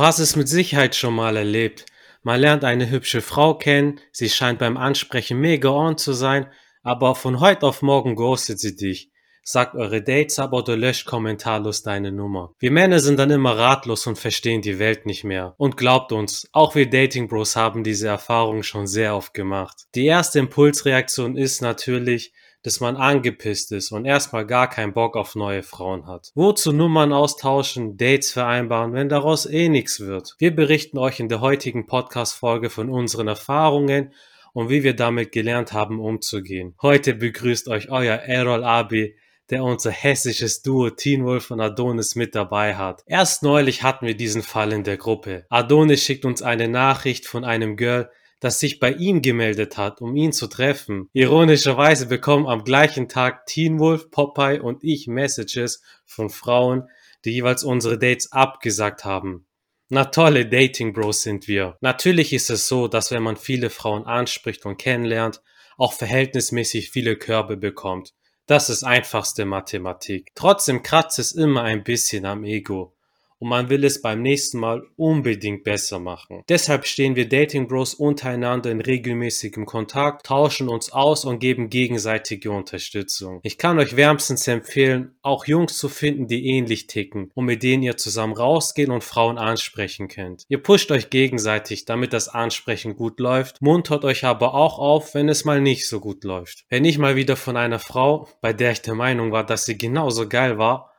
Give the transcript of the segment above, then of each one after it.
Du hast es mit Sicherheit schon mal erlebt. Man lernt eine hübsche Frau kennen, sie scheint beim Ansprechen mega on zu sein, aber von heute auf morgen ghostet sie dich. Sagt eure Dates ab oder löscht kommentarlos deine Nummer. Wir Männer sind dann immer ratlos und verstehen die Welt nicht mehr. Und glaubt uns, auch wir Dating Bros haben diese Erfahrung schon sehr oft gemacht. Die erste Impulsreaktion ist natürlich, dass man angepisst ist und erstmal gar keinen Bock auf neue Frauen hat. Wozu Nummern austauschen, Dates vereinbaren, wenn daraus eh nichts wird? Wir berichten euch in der heutigen Podcast-Folge von unseren Erfahrungen und wie wir damit gelernt haben umzugehen. Heute begrüßt euch euer Errol Abi, der unser hessisches Duo Teen Wolf und Adonis mit dabei hat. Erst neulich hatten wir diesen Fall in der Gruppe. Adonis schickt uns eine Nachricht von einem Girl, das sich bei ihm gemeldet hat, um ihn zu treffen. Ironischerweise bekommen am gleichen Tag Teen Wolf, Popeye und ich Messages von Frauen, die jeweils unsere Dates abgesagt haben. Na tolle Dating Bros sind wir. Natürlich ist es so, dass wenn man viele Frauen anspricht und kennenlernt, auch verhältnismäßig viele Körbe bekommt. Das ist einfachste Mathematik. Trotzdem kratzt es immer ein bisschen am Ego und man will es beim nächsten Mal unbedingt besser machen. Deshalb stehen wir Dating Bros untereinander in regelmäßigem Kontakt, tauschen uns aus und geben gegenseitige Unterstützung. Ich kann euch wärmstens empfehlen, auch Jungs zu finden, die ähnlich ticken und mit denen ihr zusammen rausgehen und Frauen ansprechen könnt. Ihr pusht euch gegenseitig, damit das Ansprechen gut läuft, muntert euch aber auch auf, wenn es mal nicht so gut läuft. Wenn ich mal wieder von einer Frau, bei der ich der Meinung war, dass sie genauso geil war,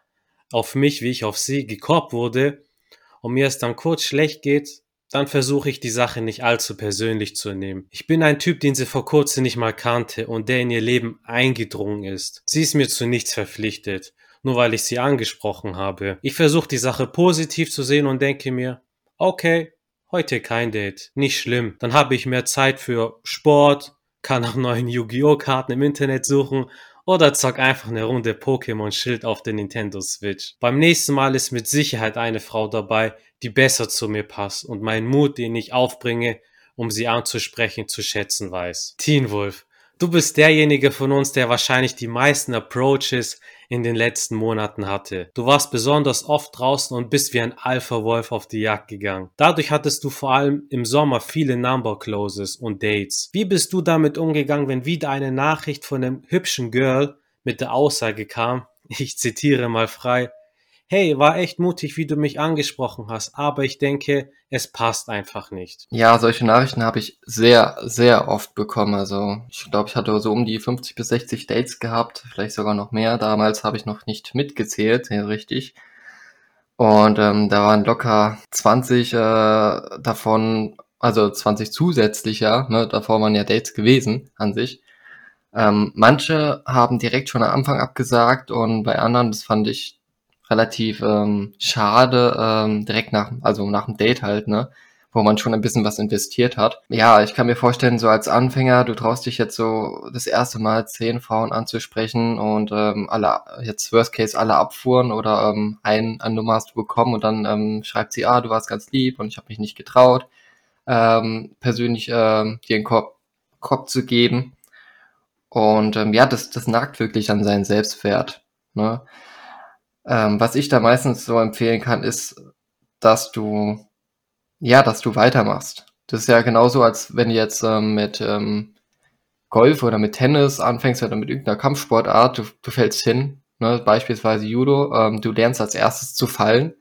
auf mich, wie ich auf sie gekorbt wurde und mir es dann kurz schlecht geht, dann versuche ich die Sache nicht allzu persönlich zu nehmen. Ich bin ein Typ, den sie vor kurzem nicht mal kannte und der in ihr Leben eingedrungen ist. Sie ist mir zu nichts verpflichtet, nur weil ich sie angesprochen habe. Ich versuche die Sache positiv zu sehen und denke mir, okay, heute kein Date, nicht schlimm. Dann habe ich mehr Zeit für Sport, kann nach neuen Yu-Gi-Oh! Karten im Internet suchen oder zock einfach eine Runde Pokémon Schild auf der Nintendo Switch. Beim nächsten Mal ist mit Sicherheit eine Frau dabei, die besser zu mir passt und meinen Mut, den ich aufbringe, um sie anzusprechen, zu schätzen weiß. Teen Wolf, Du bist derjenige von uns, der wahrscheinlich die meisten Approaches in den letzten Monaten hatte. Du warst besonders oft draußen und bist wie ein Alpha-Wolf auf die Jagd gegangen. Dadurch hattest du vor allem im Sommer viele Number Closes und Dates. Wie bist du damit umgegangen, wenn wieder eine Nachricht von einem hübschen Girl mit der Aussage kam, ich zitiere mal frei, hey, war echt mutig, wie du mich angesprochen hast, aber ich denke, es passt einfach nicht. Ja, solche Nachrichten habe ich sehr, sehr oft bekommen. Also ich glaube, ich hatte so um die 50 bis 60 Dates gehabt, vielleicht sogar noch mehr. Damals habe ich noch nicht mitgezählt, ja, richtig. Und ähm, da waren locker 20 äh, davon, also 20 zusätzlicher, ne, davor waren ja Dates gewesen an sich. Ähm, manche haben direkt schon am Anfang abgesagt und bei anderen, das fand ich relativ ähm, schade, ähm, direkt nach, also nach dem Date halt, ne? Wo man schon ein bisschen was investiert hat. Ja, ich kann mir vorstellen, so als Anfänger, du traust dich jetzt so das erste Mal zehn Frauen anzusprechen und ähm, alle, jetzt Worst Case, alle abfuhren oder ähm, ein an Nummer hast du bekommen und dann ähm, schreibt sie, ah, du warst ganz lieb und ich habe mich nicht getraut, ähm, persönlich ähm, dir einen Korb, Korb zu geben. Und ähm, ja, das, das nagt wirklich an seinen Selbstwert. Ne? Ähm, was ich da meistens so empfehlen kann, ist, dass du, ja, dass du weitermachst. Das ist ja genauso, als wenn du jetzt ähm, mit ähm, Golf oder mit Tennis anfängst oder mit irgendeiner Kampfsportart, du, du fällst hin, ne, beispielsweise Judo, ähm, du lernst als erstes zu fallen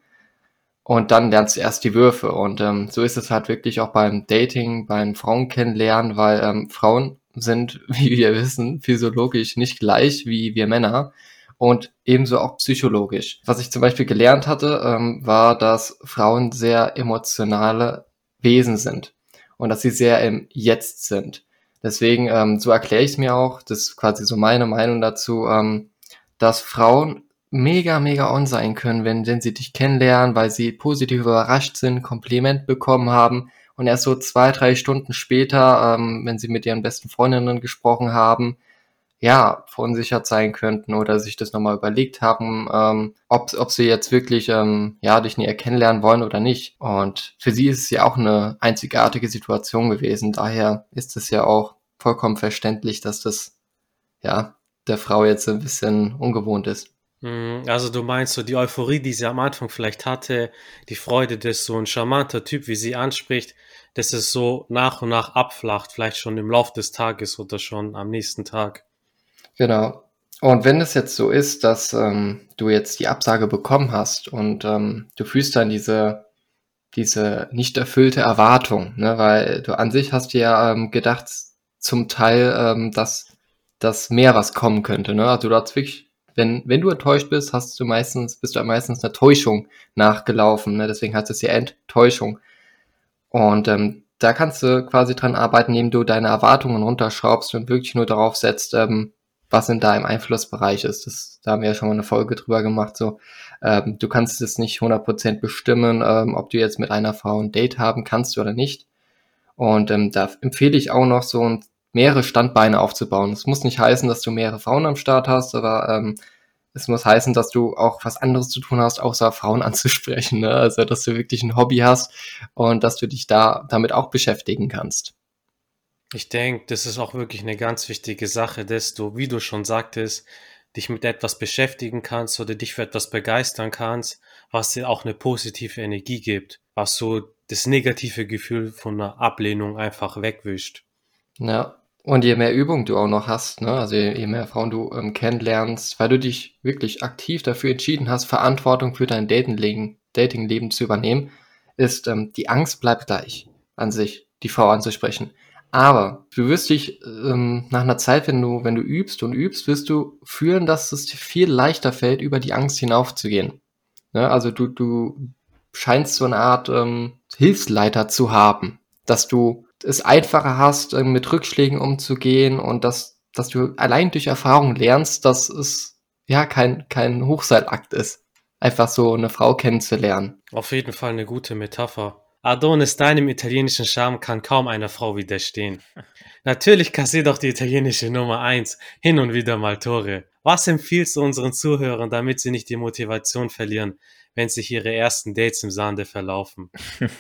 und dann lernst du erst die Würfe. Und ähm, so ist es halt wirklich auch beim Dating, beim Frauen kennenlernen, weil ähm, Frauen sind, wie wir wissen, physiologisch nicht gleich wie wir Männer und ebenso auch psychologisch. Was ich zum Beispiel gelernt hatte, ähm, war, dass Frauen sehr emotionale Wesen sind und dass sie sehr im Jetzt sind. Deswegen, ähm, so erkläre ich es mir auch, das ist quasi so meine Meinung dazu, ähm, dass Frauen mega, mega on sein können, wenn, wenn sie dich kennenlernen, weil sie positiv überrascht sind, Kompliment bekommen haben und erst so zwei, drei Stunden später, ähm, wenn sie mit ihren besten Freundinnen gesprochen haben, ja, verunsichert sein könnten oder sich das nochmal überlegt haben, ähm, ob, ob sie jetzt wirklich ähm, ja, dich näher kennenlernen wollen oder nicht. Und für sie ist es ja auch eine einzigartige Situation gewesen. Daher ist es ja auch vollkommen verständlich, dass das ja der Frau jetzt ein bisschen ungewohnt ist. Mhm, also du meinst so die Euphorie, die sie am Anfang vielleicht hatte, die Freude, dass so ein charmanter Typ wie sie anspricht, dass es so nach und nach abflacht, vielleicht schon im Lauf des Tages oder schon am nächsten Tag. Genau. Und wenn es jetzt so ist, dass ähm, du jetzt die Absage bekommen hast und ähm, du fühlst dann diese, diese nicht erfüllte Erwartung, ne? weil du an sich hast dir ja ähm, gedacht, zum Teil, ähm, dass, dass mehr was kommen könnte. Ne? Also du hast wirklich wenn, wenn du enttäuscht bist, hast du meistens, bist du meistens einer Täuschung nachgelaufen. Ne? Deswegen heißt es ja Enttäuschung. Und ähm, da kannst du quasi dran arbeiten, indem du deine Erwartungen runterschraubst und wirklich nur darauf setzt, ähm, was in deinem Einflussbereich ist. Das, da haben wir ja schon mal eine Folge drüber gemacht. So, ähm, du kannst es nicht 100% bestimmen, ähm, ob du jetzt mit einer Frau ein Date haben kannst oder nicht. Und ähm, da empfehle ich auch noch so ein mehrere Standbeine aufzubauen. Es muss nicht heißen, dass du mehrere Frauen am Start hast, aber ähm, es muss heißen, dass du auch was anderes zu tun hast, außer Frauen anzusprechen. Ne? Also, dass du wirklich ein Hobby hast und dass du dich da damit auch beschäftigen kannst. Ich denke, das ist auch wirklich eine ganz wichtige Sache, dass du, wie du schon sagtest, dich mit etwas beschäftigen kannst oder dich für etwas begeistern kannst, was dir auch eine positive Energie gibt, was so das negative Gefühl von einer Ablehnung einfach wegwischt. Ja, und je mehr Übung du auch noch hast, ne, also je, mehr Frauen du ähm, kennenlernst, weil du dich wirklich aktiv dafür entschieden hast, Verantwortung für dein Datingleben, Datingleben zu übernehmen, ist ähm, die Angst bleibt gleich an sich, die Frau anzusprechen. Aber du wirst dich ähm, nach einer Zeit, wenn du, wenn du übst und übst, wirst du fühlen, dass es dir viel leichter fällt, über die Angst hinaufzugehen. Ne? Also du, du scheinst so eine Art ähm, Hilfsleiter zu haben, dass du es einfacher hast, äh, mit Rückschlägen umzugehen und dass, dass du allein durch Erfahrung lernst, dass es ja kein, kein Hochseilakt ist, einfach so eine Frau kennenzulernen. Auf jeden Fall eine gute Metapher. Adonis, deinem italienischen Charme kann kaum einer Frau widerstehen. Natürlich kassiert auch die italienische Nummer eins hin und wieder mal Tore. Was empfiehlst du unseren Zuhörern, damit sie nicht die Motivation verlieren, wenn sich ihre ersten Dates im Sande verlaufen?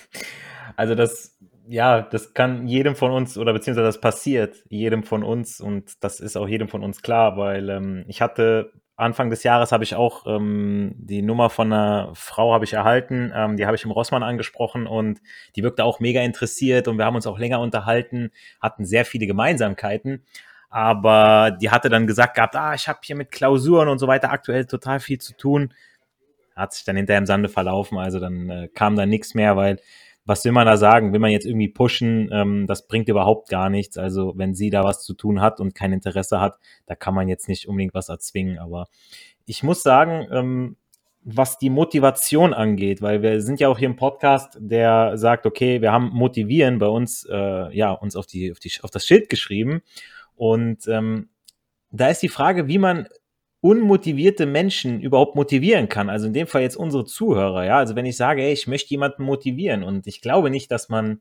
Also das ja, das kann jedem von uns oder beziehungsweise das passiert jedem von uns und das ist auch jedem von uns klar, weil ähm, ich hatte Anfang des Jahres habe ich auch ähm, die Nummer von einer Frau habe ich erhalten, ähm, die habe ich im Rossmann angesprochen und die wirkte auch mega interessiert und wir haben uns auch länger unterhalten, hatten sehr viele Gemeinsamkeiten, aber die hatte dann gesagt gehabt, ah, ich habe hier mit Klausuren und so weiter aktuell total viel zu tun, hat sich dann hinterher im Sande verlaufen, also dann äh, kam da nichts mehr, weil was will man da sagen? Will man jetzt irgendwie pushen? Ähm, das bringt überhaupt gar nichts. Also wenn sie da was zu tun hat und kein Interesse hat, da kann man jetzt nicht unbedingt was erzwingen. Aber ich muss sagen, ähm, was die Motivation angeht, weil wir sind ja auch hier im Podcast, der sagt, okay, wir haben motivieren bei uns, äh, ja, uns auf die, auf die, auf das Schild geschrieben. Und ähm, da ist die Frage, wie man unmotivierte Menschen überhaupt motivieren kann. Also in dem Fall jetzt unsere Zuhörer, ja. Also wenn ich sage, ey, ich möchte jemanden motivieren und ich glaube nicht, dass man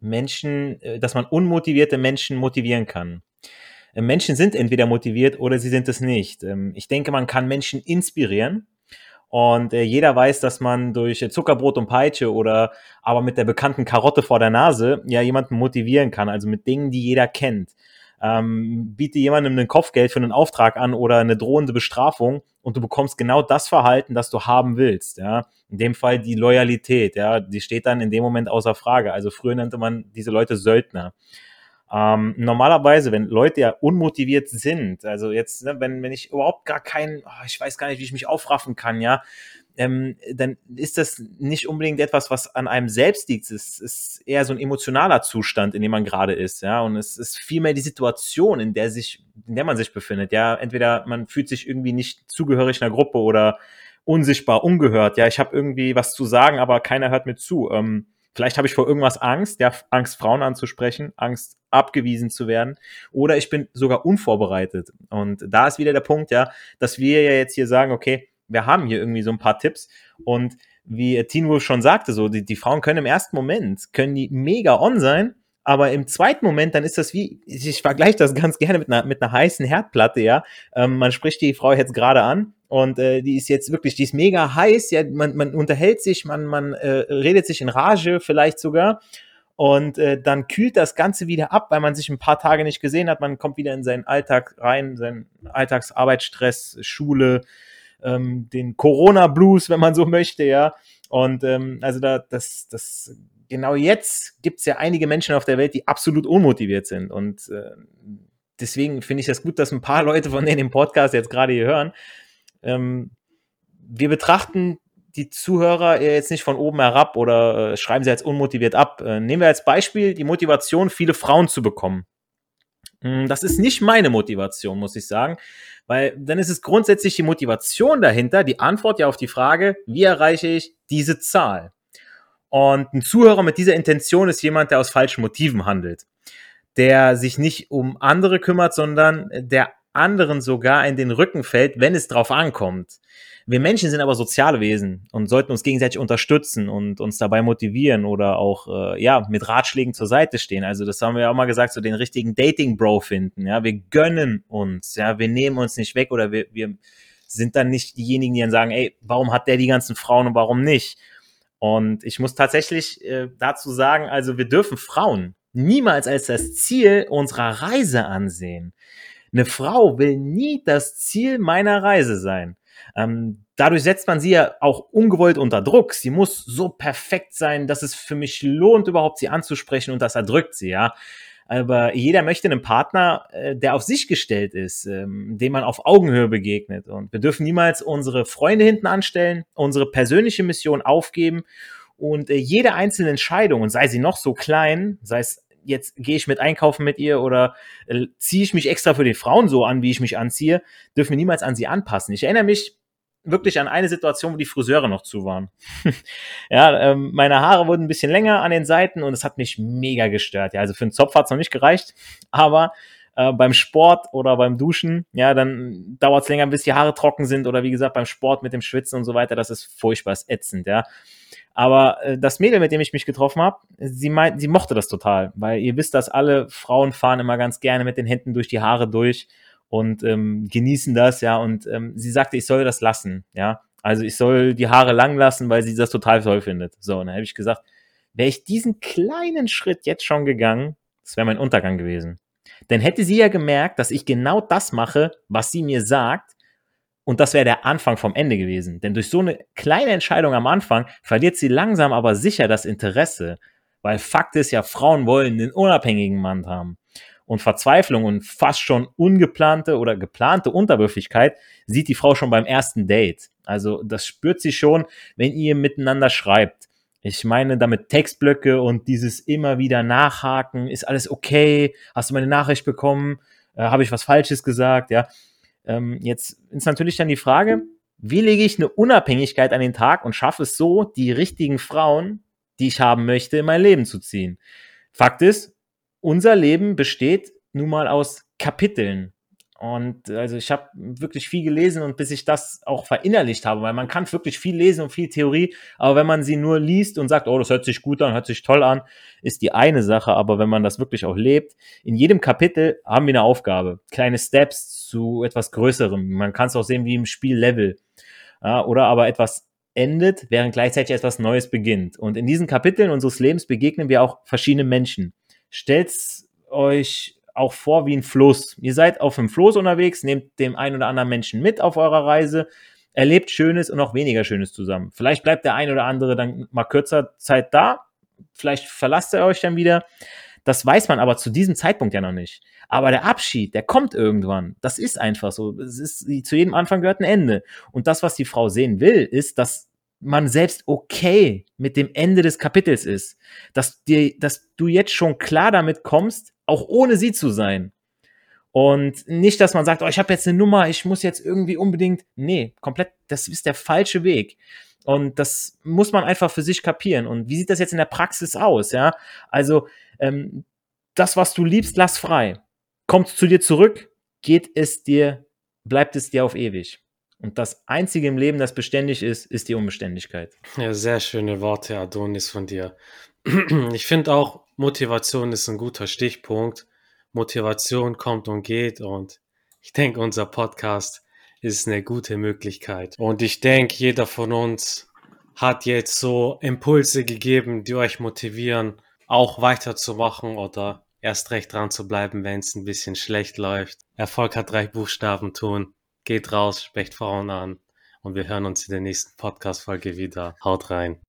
Menschen, äh, dass man unmotivierte Menschen motivieren kann. Äh, Menschen sind entweder motiviert oder sie sind es nicht. Ähm, ich denke, man kann Menschen inspirieren. Und äh, jeder weiß, dass man durch Zuckerbrot und Peitsche oder aber mit der bekannten Karotte vor der Nase ja jemanden motivieren kann. Also mit Dingen, die jeder kennt ähm, biete jemandem ein Kopfgeld für einen Auftrag an oder eine drohende Bestrafung und du bekommst genau das Verhalten, das du haben willst. Ja, in dem Fall die Loyalität. Ja, die steht dann in dem Moment außer Frage. Also früher nannte man diese Leute Söldner. Ähm, normalerweise, wenn Leute ja unmotiviert sind, also jetzt, ne, wenn, wenn ich überhaupt gar keinen, oh, ich weiß gar nicht, wie ich mich aufraffen kann, ja, ähm, dann ist das nicht unbedingt etwas, was an einem selbst liegt. Es ist eher so ein emotionaler Zustand, in dem man gerade ist, ja. Und es ist vielmehr die Situation, in der sich, in der man sich befindet. Ja, entweder man fühlt sich irgendwie nicht zugehörig einer Gruppe oder unsichtbar, ungehört. Ja, ich habe irgendwie was zu sagen, aber keiner hört mir zu. Ähm, vielleicht habe ich vor irgendwas Angst, ja, Angst, Frauen anzusprechen, Angst, abgewiesen zu werden, oder ich bin sogar unvorbereitet. Und da ist wieder der Punkt, ja, dass wir ja jetzt hier sagen, okay, wir haben hier irgendwie so ein paar Tipps und wie Teen Wolf schon sagte, so die, die Frauen können im ersten Moment können die mega on sein, aber im zweiten Moment dann ist das wie ich vergleiche das ganz gerne mit einer mit einer heißen Herdplatte, ja. Ähm, man spricht die Frau jetzt gerade an und äh, die ist jetzt wirklich, die ist mega heiß, ja. Man, man unterhält sich, man man äh, redet sich in Rage vielleicht sogar und äh, dann kühlt das Ganze wieder ab, weil man sich ein paar Tage nicht gesehen hat. Man kommt wieder in seinen Alltag rein, seinen Alltagsarbeitsstress, Schule, ähm, den Corona-Blues, wenn man so möchte, ja. Und ähm, also da, das, das, genau jetzt gibt es ja einige Menschen auf der Welt, die absolut unmotiviert sind. Und äh, deswegen finde ich das gut, dass ein paar Leute von denen im Podcast jetzt gerade hier hören. Ähm, wir betrachten die Zuhörer jetzt nicht von oben herab oder äh, schreiben sie als unmotiviert ab. Äh, nehmen wir als Beispiel die Motivation, viele Frauen zu bekommen. Hm, das ist nicht meine Motivation, muss ich sagen, weil dann ist es grundsätzlich die Motivation dahinter, die Antwort ja auf die Frage, wie erreiche ich diese Zahl? Und ein Zuhörer mit dieser Intention ist jemand, der aus falschen Motiven handelt, der sich nicht um andere kümmert, sondern der anderen sogar in den Rücken fällt, wenn es drauf ankommt. Wir Menschen sind aber soziale Wesen und sollten uns gegenseitig unterstützen und uns dabei motivieren oder auch äh, ja mit Ratschlägen zur Seite stehen. Also das haben wir ja auch mal gesagt, so den richtigen Dating Bro finden. Ja, wir gönnen uns. Ja, wir nehmen uns nicht weg oder wir, wir sind dann nicht diejenigen, die dann sagen, ey, warum hat der die ganzen Frauen und warum nicht? Und ich muss tatsächlich äh, dazu sagen, also wir dürfen Frauen niemals als das Ziel unserer Reise ansehen. Eine Frau will nie das Ziel meiner Reise sein. Ähm, dadurch setzt man sie ja auch ungewollt unter Druck. Sie muss so perfekt sein, dass es für mich lohnt, überhaupt sie anzusprechen und das erdrückt sie, ja. Aber jeder möchte einen Partner, äh, der auf sich gestellt ist, ähm, dem man auf Augenhöhe begegnet. Und wir dürfen niemals unsere Freunde hinten anstellen, unsere persönliche Mission aufgeben und äh, jede einzelne Entscheidung, und sei sie noch so klein, sei es jetzt gehe ich mit einkaufen mit ihr oder äh, ziehe ich mich extra für die Frauen so an, wie ich mich anziehe, dürfen wir niemals an sie anpassen. Ich erinnere mich wirklich an eine Situation, wo die Friseure noch zu waren. ja, ähm, meine Haare wurden ein bisschen länger an den Seiten und es hat mich mega gestört. Ja, also für einen Zopf hat es noch nicht gereicht, aber äh, beim Sport oder beim Duschen, ja, dann dauert es länger, bis die Haare trocken sind oder wie gesagt beim Sport mit dem Schwitzen und so weiter, das ist furchtbar, ätzend, ja. Aber äh, das Mädel, mit dem ich mich getroffen habe, sie meint, sie mochte das total, weil ihr wisst, dass alle Frauen fahren immer ganz gerne mit den Händen durch die Haare durch und ähm, genießen das, ja. Und ähm, sie sagte, ich soll das lassen, ja. Also ich soll die Haare lang lassen, weil sie das total toll findet. So, und dann habe ich gesagt, wäre ich diesen kleinen Schritt jetzt schon gegangen, das wäre mein Untergang gewesen. Denn hätte sie ja gemerkt, dass ich genau das mache, was sie mir sagt, und das wäre der Anfang vom Ende gewesen. Denn durch so eine kleine Entscheidung am Anfang verliert sie langsam aber sicher das Interesse. Weil Fakt ist ja, Frauen wollen einen unabhängigen Mann haben. Und Verzweiflung und fast schon ungeplante oder geplante Unterwürfigkeit sieht die Frau schon beim ersten Date. Also das spürt sie schon, wenn ihr miteinander schreibt. Ich meine damit Textblöcke und dieses immer wieder nachhaken. Ist alles okay? Hast du meine Nachricht bekommen? Äh, Habe ich was Falsches gesagt? Ja, ähm, jetzt ist natürlich dann die Frage, wie lege ich eine Unabhängigkeit an den Tag und schaffe es so, die richtigen Frauen, die ich haben möchte, in mein Leben zu ziehen? Fakt ist, unser Leben besteht nun mal aus Kapiteln. Und also ich habe wirklich viel gelesen und bis ich das auch verinnerlicht habe, weil man kann wirklich viel lesen und viel Theorie, aber wenn man sie nur liest und sagt, oh, das hört sich gut an, hört sich toll an, ist die eine Sache, aber wenn man das wirklich auch lebt, in jedem Kapitel haben wir eine Aufgabe, kleine Steps zu etwas Größerem. Man kann es auch sehen wie im Spiel Level. Ja, oder aber etwas endet, während gleichzeitig etwas Neues beginnt. Und in diesen Kapiteln unseres Lebens begegnen wir auch verschiedene Menschen. Stellt's euch auch vor wie ein Fluss. Ihr seid auf einem Floß unterwegs, nehmt dem einen oder anderen Menschen mit auf eurer Reise, erlebt Schönes und auch weniger Schönes zusammen. Vielleicht bleibt der ein oder andere dann mal kürzer Zeit da, vielleicht verlasst ihr euch dann wieder. Das weiß man aber zu diesem Zeitpunkt ja noch nicht. Aber der Abschied, der kommt irgendwann. Das ist einfach so. Es ist, zu jedem Anfang gehört ein Ende. Und das, was die Frau sehen will, ist, dass man selbst okay mit dem Ende des Kapitels ist. Dass, dir, dass du jetzt schon klar damit kommst, auch ohne sie zu sein. Und nicht, dass man sagt, oh, ich habe jetzt eine Nummer, ich muss jetzt irgendwie unbedingt. Nee, komplett, das ist der falsche Weg. Und das muss man einfach für sich kapieren. Und wie sieht das jetzt in der Praxis aus? Ja, also ähm, das, was du liebst, lass frei. Kommt zu dir zurück, geht es dir, bleibt es dir auf ewig. Und das Einzige im Leben, das beständig ist, ist die Unbeständigkeit. Ja, sehr schöne Worte, Adonis, von dir. Ich finde auch, Motivation ist ein guter Stichpunkt. Motivation kommt und geht und ich denke, unser Podcast ist eine gute Möglichkeit. Und ich denke, jeder von uns hat jetzt so Impulse gegeben, die euch motivieren, auch weiterzumachen oder erst recht dran zu bleiben, wenn es ein bisschen schlecht läuft. Erfolg hat drei Buchstaben tun. Geht raus, sprecht Frauen an. und wir hören uns in der nächsten Podcast-Folge wieder. Haut rein.